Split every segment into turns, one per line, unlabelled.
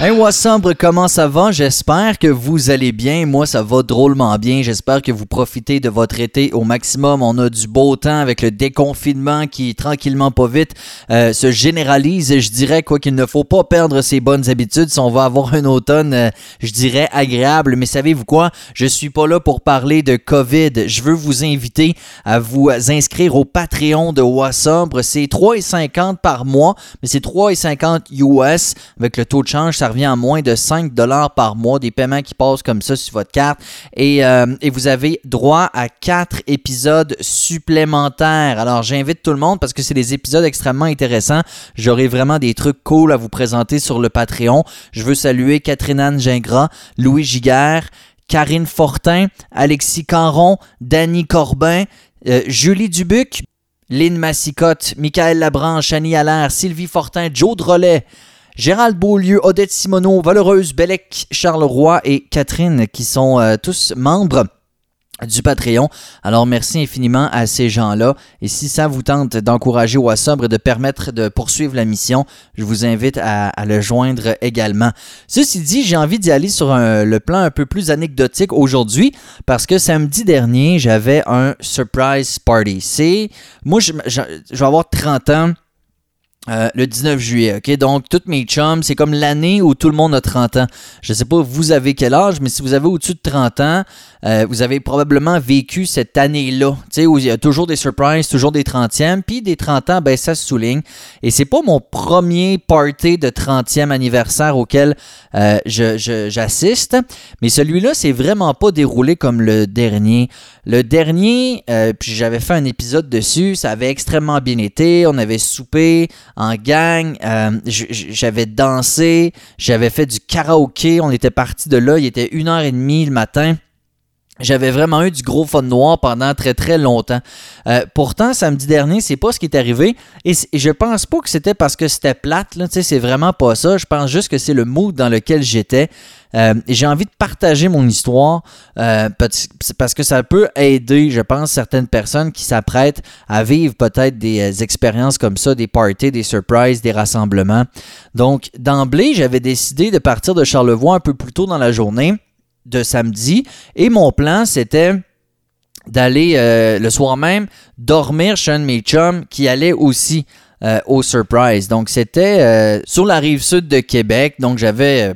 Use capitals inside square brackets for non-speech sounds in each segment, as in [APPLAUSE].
Hey, Wassambre, comment ça va? J'espère que vous allez bien. Moi, ça va drôlement bien. J'espère que vous profitez de votre été au maximum. On a du beau temps avec le déconfinement qui, tranquillement, pas vite, euh, se généralise. Je dirais quoi qu'il ne faut pas perdre ses bonnes habitudes si on va avoir un automne, euh, je dirais, agréable. Mais savez-vous quoi? Je suis pas là pour parler de COVID. Je veux vous inviter à vous inscrire au Patreon de Wassambre. C'est 3,50 par mois, mais c'est 3,50 US avec le taux de change. Revient à moins de 5 dollars par mois, des paiements qui passent comme ça sur votre carte. Et, euh, vous avez droit à 4 épisodes supplémentaires. Alors j'invite tout le monde parce que c'est des épisodes extrêmement intéressants. J'aurai vraiment des trucs cool à vous présenter sur le Patreon. Je veux saluer Catherine Anne Gingras, Louis Giguère, Karine Fortin, Alexis Caron, Danny Corbin, euh, Julie Dubuc, Lynn Massicotte, Michael Labranche, Annie Allaire, Sylvie Fortin, Joe Drolet, Gérald Beaulieu, Odette Simoneau, Valereuse Bellec, Charles Roy et Catherine qui sont euh, tous membres du Patreon. Alors merci infiniment à ces gens-là. Et si ça vous tente d'encourager Wassobre et de permettre de poursuivre la mission, je vous invite à, le joindre également. Ceci dit, j'ai envie d'y aller sur le plan un peu plus anecdotique aujourd'hui parce que samedi dernier, j'avais un surprise party. C'est moi, je, je- je vais avoir 30 ans. Euh, le 19 juillet, ok? Donc, toutes mes chums, c'est comme l'année où tout le monde a 30 ans. Je sais pas, vous avez quel âge, mais si vous avez au-dessus de 30 ans, euh, vous avez probablement vécu cette année-là, tu sais, où il y a toujours des surprises, toujours des 30e, puis des 30 ans, ben ça se souligne. Et c'est pas mon premier party de 30e anniversaire auquel euh, j'assiste, mais celui-là, c'est vraiment pas déroulé comme le dernier. Le dernier, euh, puis j'avais fait un épisode dessus, ça avait extrêmement bien été, on avait soupé en gang, euh, j'avais dansé, j'avais fait du karaoké, on était parti de là, il était une heure et demie le matin. J'avais vraiment eu du gros fun noir pendant très très longtemps. Euh, pourtant, samedi dernier, c'est pas ce qui est arrivé. Et, je pense pas que c'était parce que c'était plate. Là, c'est vraiment pas ça. Je pense juste que c'est le mood dans lequel j'étais. Euh, j'ai envie de partager mon histoire euh, parce parce que ça peut aider, je pense, certaines personnes qui s'apprêtent à vivre peut-être des euh, expériences comme ça, des parties, des surprises, des rassemblements. Donc, d'emblée, j'avais décidé de partir de Charlevoix un peu plus tôt dans la journée de samedi. Et mon plan, c'était d'aller euh, le soir même dormir chez un de mes chums qui allait aussi euh, au Surprise. Donc, c'était euh, sur la rive sud de Québec. Donc, j'avais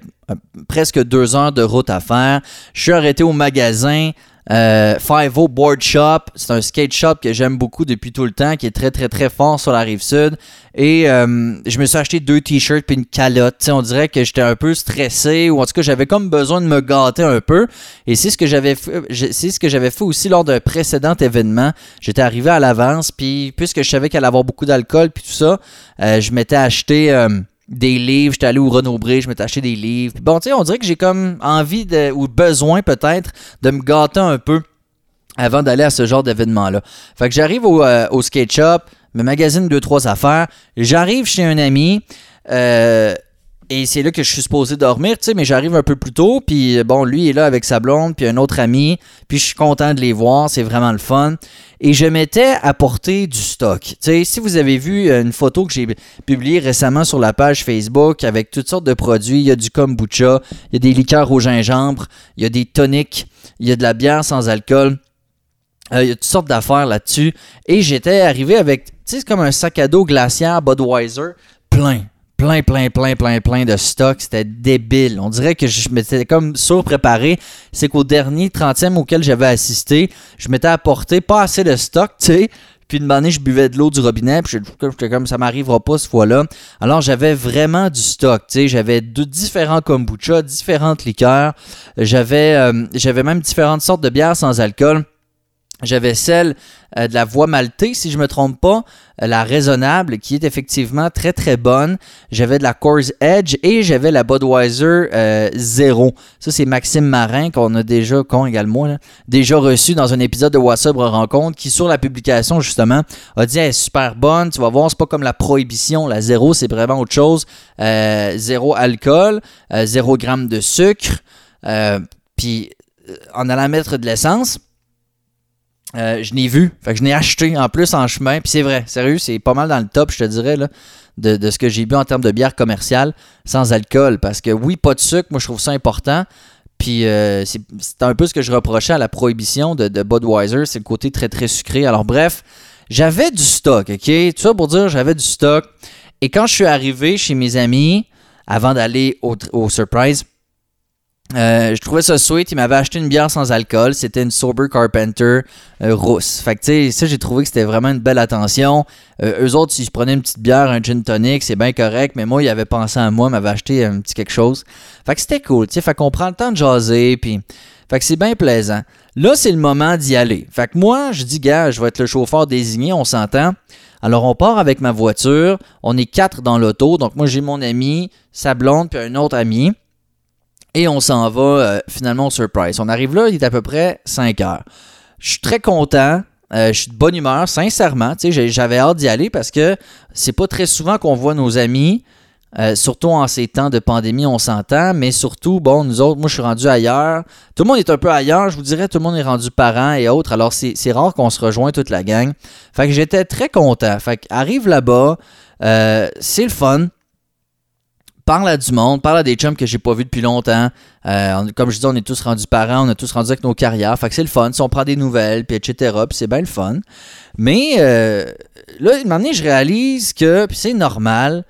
presque deux heures de route à faire. Je suis arrêté au magasin. Euh, Five O Board Shop, c'est un skate shop que j'aime beaucoup depuis tout le temps, qui est très très très fort sur la rive sud. Et euh, je me suis acheté deux t-shirts puis une calotte. On dirait que j'étais un peu stressé ou en tout cas j'avais comme besoin de me gâter un peu. Et c'est ce que j'avais fait, c'est ce que j'avais fait aussi lors d'un précédent événement. J'étais arrivé à l'avance puis puisque je savais qu'elle allait avoir beaucoup d'alcool puis tout ça, euh, je m'étais acheté euh, des livres, j'étais allé au Renaud Bré, je m'étais acheté des livres. Puis bon, tu sais, on dirait que j'ai comme envie de, ou besoin peut-être de me gâter un peu avant d'aller à ce genre d'événement-là. Fait que j'arrive au, euh, au skate shop, me magasine deux, trois affaires, j'arrive chez un ami, euh, et c'est là que je suis supposé dormir, tu sais, mais j'arrive un peu plus tôt, puis bon, lui est là avec sa blonde, puis un autre ami, puis je suis content de les voir, c'est vraiment le fun. Et je m'étais apporté du stock. Tu sais, si vous avez vu euh, une photo que j'ai publiée récemment sur la page Facebook avec toutes sortes de produits, il y a du kombucha, il y a des liqueurs au gingembre, il y a des toniques, il y a de la bière sans alcool. Euh, il y a toutes sortes d'affaires là-dessus. Et j'étais arrivé avec, tu sais, comme un sac à dos glaciaire Budweiser, plein, plein, plein, plein, plein, plein de stock. C'était débile. On dirait que je m'étais comme surpréparé. C'est qu'au dernier 30e auquel j'avais assisté, je m'étais apporté pas assez de stock, tu sais. Puis une année, je buvais de l'eau du robinet, puis j'étais comme ça m'arrivera pas cette fois-là. Alors j'avais vraiment du stock, tu sais, j'avais différents kombucha, différentes liqueurs, j'avais euh, j'avais même différentes sortes de bières sans alcool. J'avais celle euh, de la voie maltée, si je me trompe pas, euh, la raisonnable, qui est effectivement très très bonne. J'avais de la Coors Edge et j'avais la Budweiser euh, Zero. Ça, c'est Maxime Marin qu'on a déjà, con également, là, déjà reçu dans un épisode de Wassabre Rencontre, qui sur la publication justement a dit elle est super bonne. Tu vas voir, c'est pas comme la prohibition. La zéro, c'est vraiment autre chose. Euh, zéro alcool, euh, zéro gramme de sucre. Puis en allant mettre de l'essence Euh, je n'ai vu. Fait je n'ai acheté en plus en chemin. Puis c'est vrai, sérieux, c'est pas mal dans le top, je te dirais, là, de, ce que j'ai bu en termes de bière commerciale sans alcool. Parce que oui, pas de sucre, moi je trouve ça important. Puis euh, c'est un peu ce que je reprochais à la prohibition de, de Budweiser, c'est le côté très très sucré. Alors bref, j'avais du stock, ok? Tout ça pour dire, j'avais du stock. Et quand je suis arrivé chez mes amis, avant d'aller au, au surprise, euh, je trouvais ça sweet. Ils m'avaient acheté une bière sans alcool. C'était une Sober Carpenter euh, rousse. Fait que, tu sais, ça, j'ai trouvé que c'était vraiment une belle attention. Euh, eux autres, s'ils se prenaient une petite bière, un gin tonic, c'est bien correct. Mais moi, ils avaient pensé à moi, m'avaient acheté un petit quelque chose. Fait que c'était cool, tu sais. Fait qu'on prend le temps de jaser. Puis, fait que c'est bien plaisant. Là, c'est le moment d'y aller. Fait que moi, je dis, gars, je vais être le chauffeur désigné, on s'entend. Alors, on part avec ma voiture. On est quatre dans l'auto. Donc, moi, j'ai mon ami, sa blonde, puis un autre ami. Et on s'en va euh, finalement au surprise. On arrive là, il est à peu près 5 heures. Je suis très content. euh, je suis de bonne humeur, sincèrement. J'avais hâte d'y aller parce que c'est pas très souvent qu'on voit nos amis. euh, surtout en ces temps de pandémie, on s'entend, mais surtout, bon, nous autres, moi je suis rendu ailleurs. Tout le monde est un peu ailleurs, je vous dirais, tout le monde est rendu parent et autres, alors c'est rare qu'on se rejoigne toute la gang. Fait que j'étais très content. Fait que arrive là-bas, c'est le fun parle à du monde, parle à des chums que j'ai pas vus depuis longtemps. Euh, comme je dis, on est tous rendus parents, on a tous rendu avec nos carrières. Fait que c'est le fun. Si on prend des nouvelles, puis etc., c'est bien le fun. Mais euh, là, un moment donné, je réalise que, c'est normal,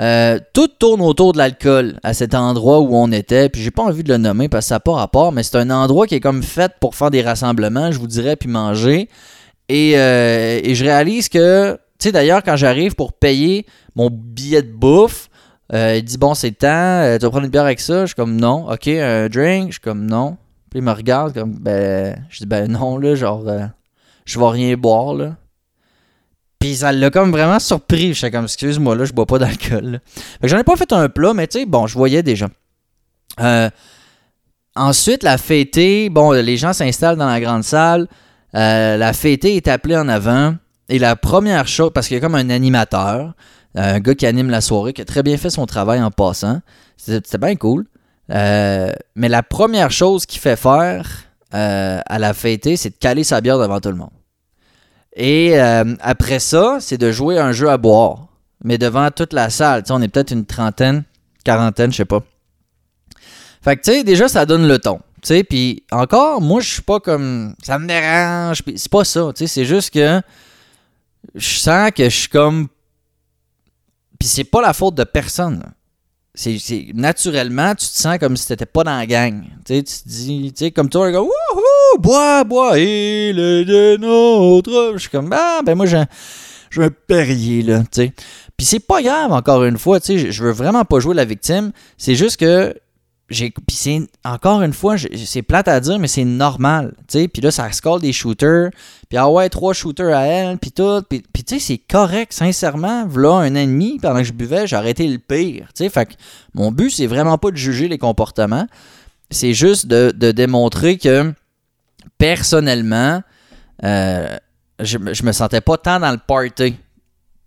euh, tout tourne autour de l'alcool à cet endroit où on était. Puis j'ai pas envie de le nommer parce que ça n'a pas rapport, mais c'est un endroit qui est comme fait pour faire des rassemblements, je vous dirais, puis manger. Et, euh, et je réalise que, tu sais, d'ailleurs, quand j'arrive pour payer mon billet de bouffe, euh, il dit bon, c'est le temps, euh, tu vas prendre une bière avec ça? Je suis comme non. Ok, un drink? Je suis comme non. Puis il me regarde comme ben. Je dis ben non, là, genre, euh, je vais rien boire, là. Puis ça l'a comme vraiment surpris. Je suis comme excuse-moi, là, je bois pas d'alcool. j'en ai pas fait un plat, mais tu sais, bon, je voyais déjà. Euh, ensuite, la fêtée, bon, les gens s'installent dans la grande salle. La fêtée est appelée en avant. Et la première chose, parce qu'il y a comme un animateur, un gars qui anime la soirée, qui a très bien fait son travail en passant. C'était bien cool. Euh, mais la première chose qu'il fait faire euh, à la fêtée, c'est de caler sa bière devant tout le monde. Et euh, après ça, c'est de jouer un jeu à boire, mais devant toute la salle. Tu sais, on est peut-être une trentaine, quarantaine, je sais pas. Fait que, tu sais, déjà, ça donne le ton. Tu puis encore, moi, je suis pas comme. Ça me dérange. C'est pas ça. Tu sais, c'est juste que je sens que je suis comme. Puis c'est pas la faute de personne. C'est, naturellement, tu te sens comme si t'étais pas dans la gang. Tu tu te dis, tu sais, comme toi, un gars, wouhou, bois, bois, il est de notre. Je suis comme, ah, ben moi, j'ai un, j'ai là, tu. Puis c'est pas grave, encore une fois, tu je veux vraiment pas jouer la victime. C'est juste que c'est encore une fois c'est plate à dire mais c'est normal puis là ça score des shooters puis ah ouais trois shooters à elle puis tout puis, tu sais c'est correct. Sincèrement là un demi pendant que je buvais j'ai arrêté le pire fait que mon but c'est vraiment pas de juger les comportements. C'est juste de, de démontrer que personnellement euh, je, je me sentais pas tant dans le party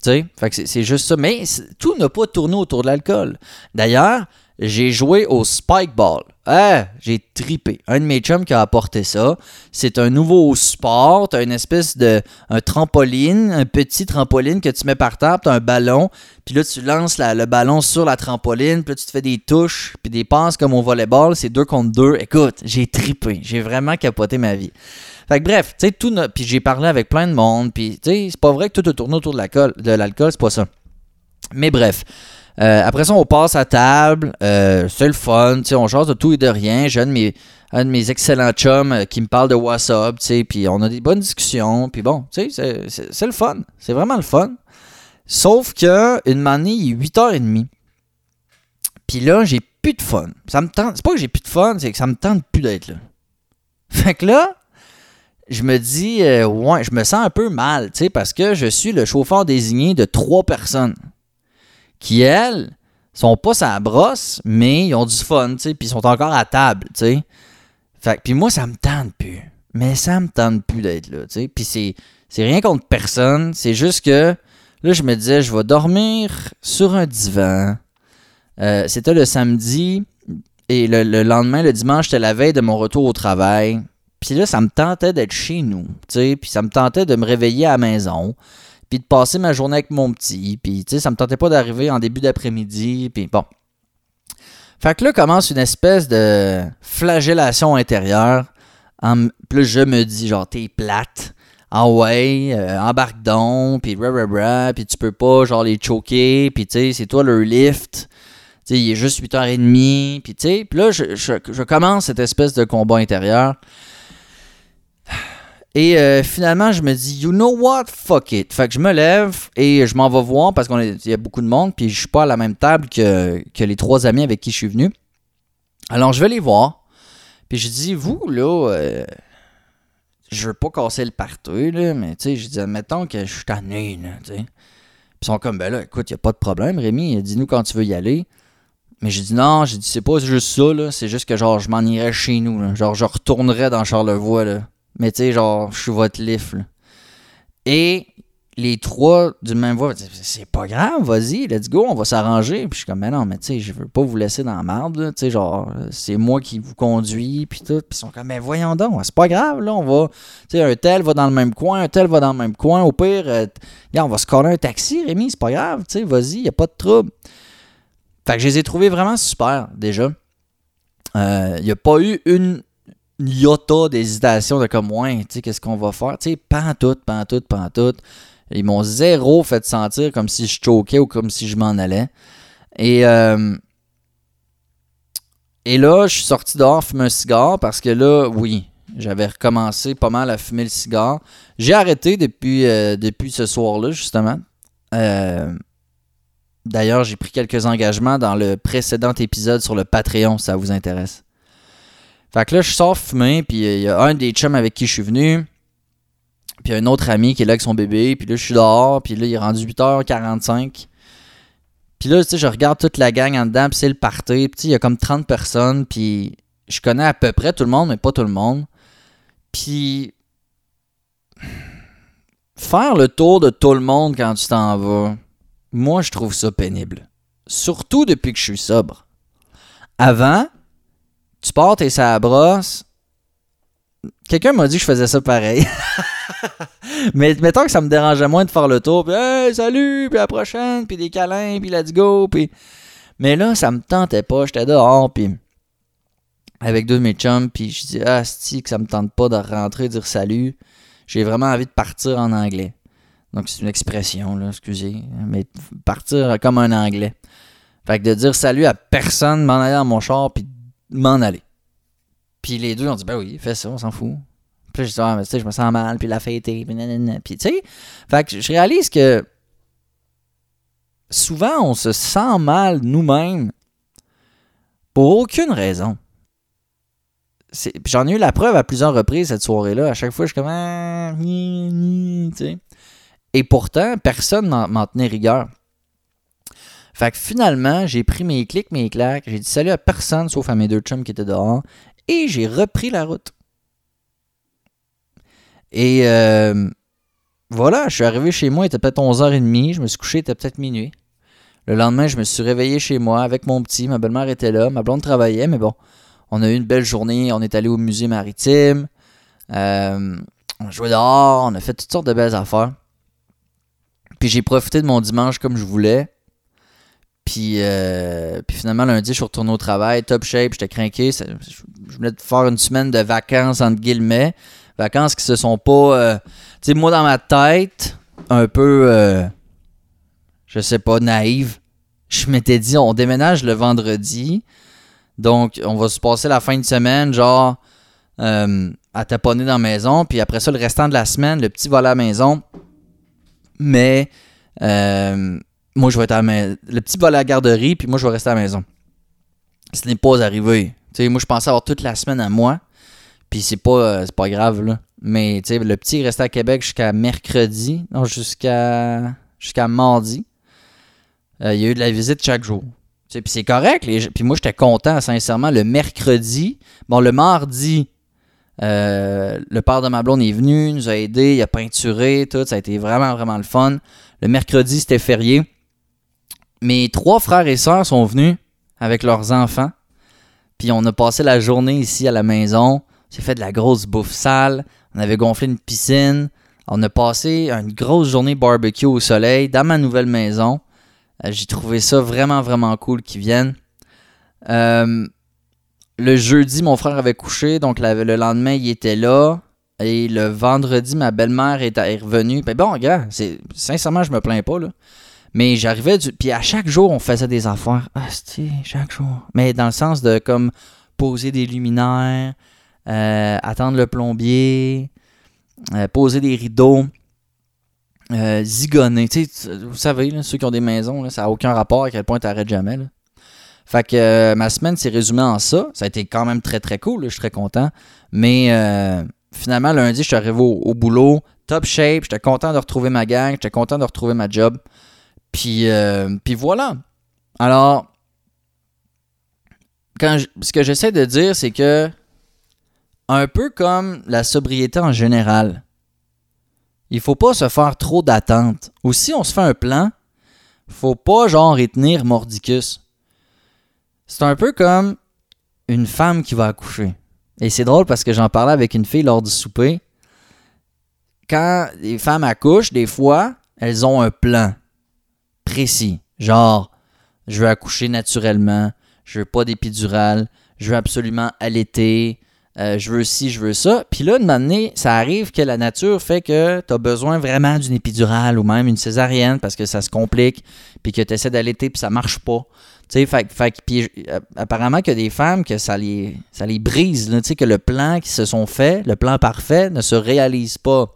tu sais. Fait que c'est- juste ça. Mais tout n'a pas tourné autour de l'alcool. D'ailleurs j'ai joué au Spike Ball. Ah, j'ai tripé. Un de mes chums qui a apporté ça. C'est un nouveau sport. T'as une espèce de un trampoline, un petit trampoline que tu mets par terre, t'as un ballon, puis là tu lances la- le ballon sur la trampoline, puis là tu te fais des touches, puis des passes comme au volleyball, c'est deux contre deux. Écoute, j'ai tripé. J'ai vraiment capoté ma vie. Fait que bref, tu sais, tout. Puis j'ai parlé avec plein de monde, puis tu sais, c'est pas vrai que tout a tourné autour de l'alcool, de l'alcool, c'est pas ça. Mais bref. Euh, après ça, on passe à table. Euh, c'est le fun. On change de tout et de rien. J'ai un de mes, excellents chums euh, qui me parle de WhatsApp. Puis on a des bonnes discussions. Puis bon, c'est- c'est c'est le fun. C'est vraiment le fun. Sauf que une il est 8h30. Puis là, j'ai plus de fun. Ça me tente. C'est pas que j'ai plus de fun, c'est que ça me tente plus d'être là. [LAUGHS] Fait que là, je me dis, ouais, je me sens un peu mal, tu sais, parce que je suis le chauffeur désigné de trois personnes qui, elles, sont pas sa brosse, mais ils ont du fun, tu puis ils sont encore à table, tu sais. Fait puis moi, ça me tente plus. Mais ça me tente plus d'être là, tu sais. Puis c'est, rien contre personne, c'est juste que là, je me disais, je vais dormir sur un divan. Euh, c'était le samedi, et le, le lendemain, le dimanche, c'était la veille de mon retour au travail. Puis là, ça me tentait d'être chez nous, tu sais, puis ça me tentait de me réveiller à la maison, puis de passer ma journée avec mon petit, puis tu sais, ça me tentait pas d'arriver en début d'après-midi, puis bon. Fait que là commence une espèce de flagellation intérieure. Plus, je me dis, genre, t'es plate. Ah ouais, euh, embarque donc, puis bra puis tu peux pas, genre, les choquer, puis tu sais, c'est toi le lift. Tu sais, il est juste 8h30, puis tu sais, puis là, je, commence cette espèce de combat intérieur. Et euh, finalement, je me dis, you know what, fuck it. Fait que je me lève et je m'en vais voir parce qu'il y a beaucoup de monde, puis je suis pas à la même table que, que les trois amis avec qui je suis venu. Alors, je vais les voir. Puis je dis, vous, là, euh, je veux pas casser le partout, là, mais tu sais, je dis, admettons que je suis tanné, là, tu sais. Puis ils sont comme, ben là, écoute, y a pas de problème, Rémi, dis-nous quand tu veux y aller. Mais j'ai dit non, j'ai dit c'est pas juste ça, là, c'est juste que genre je m'en irais chez nous, genre je retournerais dans Charlevoix, là. Mais tu sais, genre, je suis votre lift. Et les trois du même voix, c'est pas grave, vas-y, let's go, on va s'arranger. Puis je suis comme, mais non, mais tu sais, je veux pas vous laisser dans la merde, tu sais, genre, c'est moi qui vous conduis, puis tout. Puis ils sont comme, mais voyons donc, c'est pas grave, là, on va, tu sais, un tel va dans le même coin, un tel va dans le même coin, au pire, euh, on va se coller un taxi, Rémi, c'est pas grave, tu sais, vas-y, y a pas de trouble. Fait que je les ai trouvés vraiment super, déjà. Il euh, n'y a pas eu une iota d'hésitation de comme, ouais, tu sais, qu'est-ce qu'on va faire? Tu sais, pantoute, pantoute, pantoute. Ils m'ont zéro fait sentir comme si je choquais ou comme si je m'en allais. Et, euh, et là, je suis sorti dehors fumer un cigare parce que là, oui, j'avais recommencé pas mal à fumer le cigare. J'ai arrêté depuis, euh, depuis ce soir-là, justement. D'ailleurs, j'ai pris quelques engagements dans le précédent épisode sur le Patreon, si ça vous intéresse. Fait que là, je sors fumer, puis il y a un des chums avec qui je suis venu, puis un autre ami qui est là avec son bébé, puis là, je suis dehors, puis là, il est rendu 8h45. Puis là, tu sais, je regarde toute la gang en dedans, puis c'est le party, puis il y a comme 30 personnes, puis je connais à peu près tout le monde, mais pas tout le monde. Puis faire le tour de tout le monde quand tu t'en vas, moi, je trouve ça pénible. Surtout depuis que je suis sobre. Avant, tu pars, t'es sa brosse. Quelqu'un m'a dit que je faisais ça pareil. [LAUGHS] Mais mettons que ça me dérangeait moins de faire le tour, puis hey, salut, puis à la prochaine, puis des câlins, puis let's go, puis... Mais là, ça me tentait pas, j'étais dehors, puis avec deux de mes chums, puis je dis ah, si que ça me tente pas de rentrer, dire salut. J'ai vraiment envie de partir en anglais. Donc c'est une expression, là, excusez, mais partir comme un anglais. Fait que de dire salut à personne, m'en aller dans mon char, puis m'en aller. Puis les deux ont dit, ben oui, fais ça, on s'en fout. Puis je dis, ah, mais tu sais, je me sens mal, puis la fête puis Puis tu sais, fait que je réalise que souvent, on se sent mal nous-mêmes pour aucune raison. J'en ai eu la preuve à plusieurs reprises cette soirée-là. À chaque fois, je suis comme. Ah, Et pourtant, personne m'en tenait rigueur. Fait que finalement, j'ai pris mes clics, mes claques, j'ai dit salut à personne sauf à mes deux chums qui étaient dehors et j'ai repris la route. Et euh, voilà, je suis arrivé chez moi, il était peut-être 11h30, je me suis couché, il était peut-être minuit. Le lendemain, je me suis réveillé chez moi avec mon petit, ma belle-mère était là, ma blonde travaillait, mais bon, on a eu une belle journée, on est allé au musée maritime, euh, on joué dehors, on a fait toutes sortes de belles affaires. Puis j'ai profité de mon dimanche comme je voulais. Puis, euh, finalement, lundi, je suis retourné au travail, top shape, j'étais craqué. Je voulais faire une semaine de vacances, entre guillemets. Vacances qui se sont pas. Euh, tu sais, moi, dans ma tête, un peu. Euh, je sais pas, naïve. Je m'étais dit, on déménage le vendredi. Donc, on va se passer la fin de semaine, genre, à taponner dans la maison. Puis après ça, le restant de la semaine, le petit va à la maison. Mais moi, je vais être à la maison. Le petit va à la garderie, puis moi, je vais rester à la maison. Ce n'est pas arrivé. sais, moi, je pensais avoir toute la semaine à moi, puis c'est pas, euh, pas grave, là. Mais le petit est resté à Québec jusqu'à mercredi, non, jusqu'à jusqu'à mardi. Euh, il y a eu de la visite chaque jour. Puis c'est correct. Puis moi, j'étais content, sincèrement. Le mercredi, bon, le mardi, euh, le père de ma blonde est venu, nous a aidé, il a peinturé, tout. Ça a été vraiment, vraiment le fun. Le mercredi, c'était férié mes trois frères et sœurs sont venus avec leurs enfants. Puis on a passé la journée ici à la maison. On s'est fait de la grosse bouffe sale. On avait gonflé une piscine. On a passé une grosse journée barbecue au soleil dans ma nouvelle maison. Euh, j'ai trouvé ça vraiment, vraiment cool qu'ils viennent. Euh, le jeudi, mon frère avait couché, donc le lendemain, il était là. Et le vendredi, ma belle-mère est, revenue. Ben bon, gars, sincèrement, je me plains pas, là. Mais j'arrivais du. Puis à chaque jour, on faisait des affaires. Ah, chaque jour. Mais dans le sens de comme poser des luminaires, euh, attendre le plombier, euh, poser des rideaux, euh, zigonner. vous savez, ceux qui ont des maisons, ça n'a aucun rapport à quel point tu n'arrêtes jamais. Fait que ma semaine s'est résumée en ça. Ça a été quand même très très cool, je suis très content. Mais finalement, lundi, je suis arrivé au, boulot, top shape, j'étais content de retrouver ma gang, j'étais content de retrouver ma job. Puis, puis voilà. Alors, ce que j'essaie de dire, c'est que un peu comme la sobriété en général. Il faut pas se faire trop d'attentes. Ou si on se fait un plan, faut pas genre retenir mordicus. C'est un peu comme une femme qui va accoucher. Et c'est drôle parce que j'en parlais avec une fille lors du souper. Quand les femmes accouchent, des fois, elles ont un plan précis. Genre, je veux accoucher naturellement, je veux pas d'épidural, je veux absolument allaiter, euh, je veux ci, je veux ça. Puis là, de donné, ça arrive que la nature fait que tu as besoin vraiment d'une épidurale ou même une césarienne parce que ça se complique, puis que tu essaies d'allaiter, puis ça marche pas. Tu sais, fait, fait, puis, euh, apparemment qu'il y a des femmes que ça les, ça les brise, tu sais, que le plan qui se sont fait, le plan parfait, ne se réalise pas.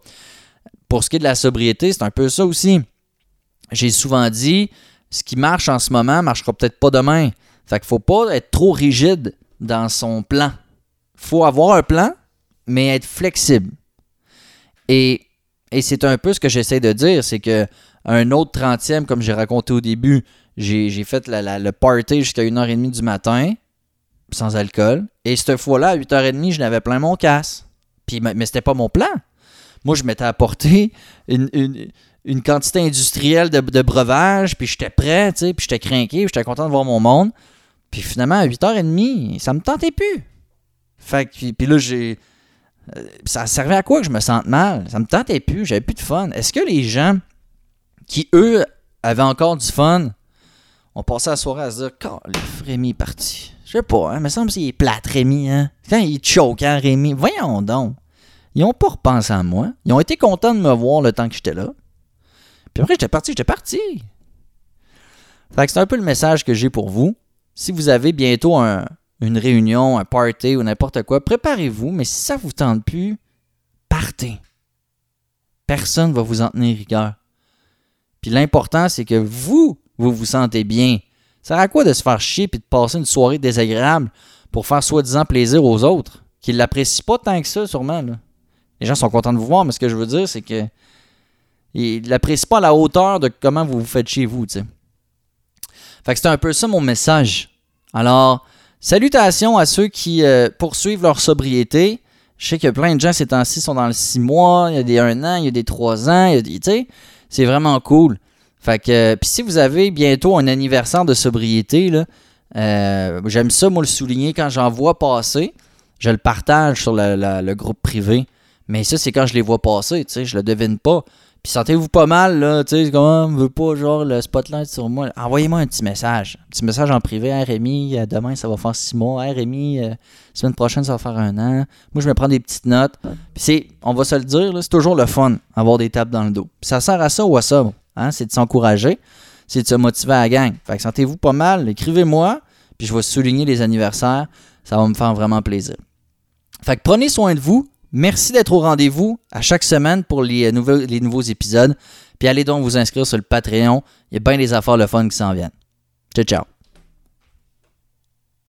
Pour ce qui est de la sobriété, c'est un peu ça aussi. J'ai souvent dit, ce qui marche en ce moment marchera peut-être pas demain. Fait qu'il faut pas être trop rigide dans son plan faut avoir un plan, mais être flexible. Et, c'est un peu ce que j'essaie de dire, c'est que un autre 30e, comme j'ai raconté au début, j'ai fait le party jusqu'à 1h30 du matin, sans alcool. Et cette fois-là, à 8h30, je n'avais plein mon casse. Puis, mais c'était pas mon plan. Moi, je m'étais apporté une, quantité industrielle de, de breuvage, puis j'étais prêt, tu sais, puis j'étais craqué, j'étais content de voir mon monde. Puis finalement, à 8h30, ça me tentait plus. Fait que, puis là, j'ai. Euh, ça servait à quoi que je me sente mal? Ça me tentait plus, j'avais plus de fun. Est-ce que les gens qui, eux, avaient encore du fun, ont passé la soirée à se dire, quand Rémi est parti? Je sais pas, hein, il me semble qu'il est plate, Rémi, hein? Quand il choke, hein, Rémi? Voyons donc. Ils ont pas repensé à moi. Ils ont été contents de me voir le temps que j'étais là. Puis après, j'étais parti, j'étais parti. Fait que c'est un peu le message que j'ai pour vous. Si vous avez bientôt un, une réunion, un party ou n'importe quoi, préparez-vous, mais si ça vous tente plus, partez. Personne ne va vous en tenir rigueur. Puis l'important, c'est que vous, vous vous sentez bien. Ça sert à quoi de se faire chier et de passer une soirée désagréable pour faire soi-disant plaisir aux autres, qui ne l'apprécient pas tant que ça, sûrement. Les gens sont contents de vous voir, mais ce que je veux dire, c'est que ils l'apprécient pas à la hauteur de comment vous vous faites chez vous, tu sais. C'est un peu ça mon message. Alors, Salutations à ceux qui euh, poursuivent leur sobriété. Je sais que plein de gens ces temps-ci sont dans le 6 mois, il y a des 1 an, il y a des 3 ans, il tu sais, c'est vraiment cool. Fait que, euh, puis si vous avez bientôt un anniversaire de sobriété, euh, j'aime ça, moi, le souligner quand j'en vois passer. Je le partage sur le groupe privé. Mais ça, c'est quand je les vois passer, tu sais, je le devine pas. Puis sentez-vous pas mal, là, tu sais, comment on veut pas, genre, le spotlight sur moi. Envoyez-moi un petit message. Un petit message en privé. Rémi, euh, demain, ça va faire six mois. Rémi, euh, semaine prochaine, ça va faire un an. Moi, je vais prendre des petites notes. Puis c'est, on va se le dire, c'est toujours le fun, avoir des tapes dans le dos. Puis ça sert à ça ou à ça, hein? C'est de s'encourager, c'est de se motiver à la gang. Fait que sentez-vous pas mal, écrivez-moi, puis je vais souligner les anniversaires. Ça va me faire vraiment plaisir. Fait que prenez soin de vous, Merci d'être au rendez-vous à chaque semaine pour les, nouveaux épisodes. Puis allez donc vous inscrire sur le Patreon. Il y a bien des affaires le fun qui s'en viennent. Ciao, ciao.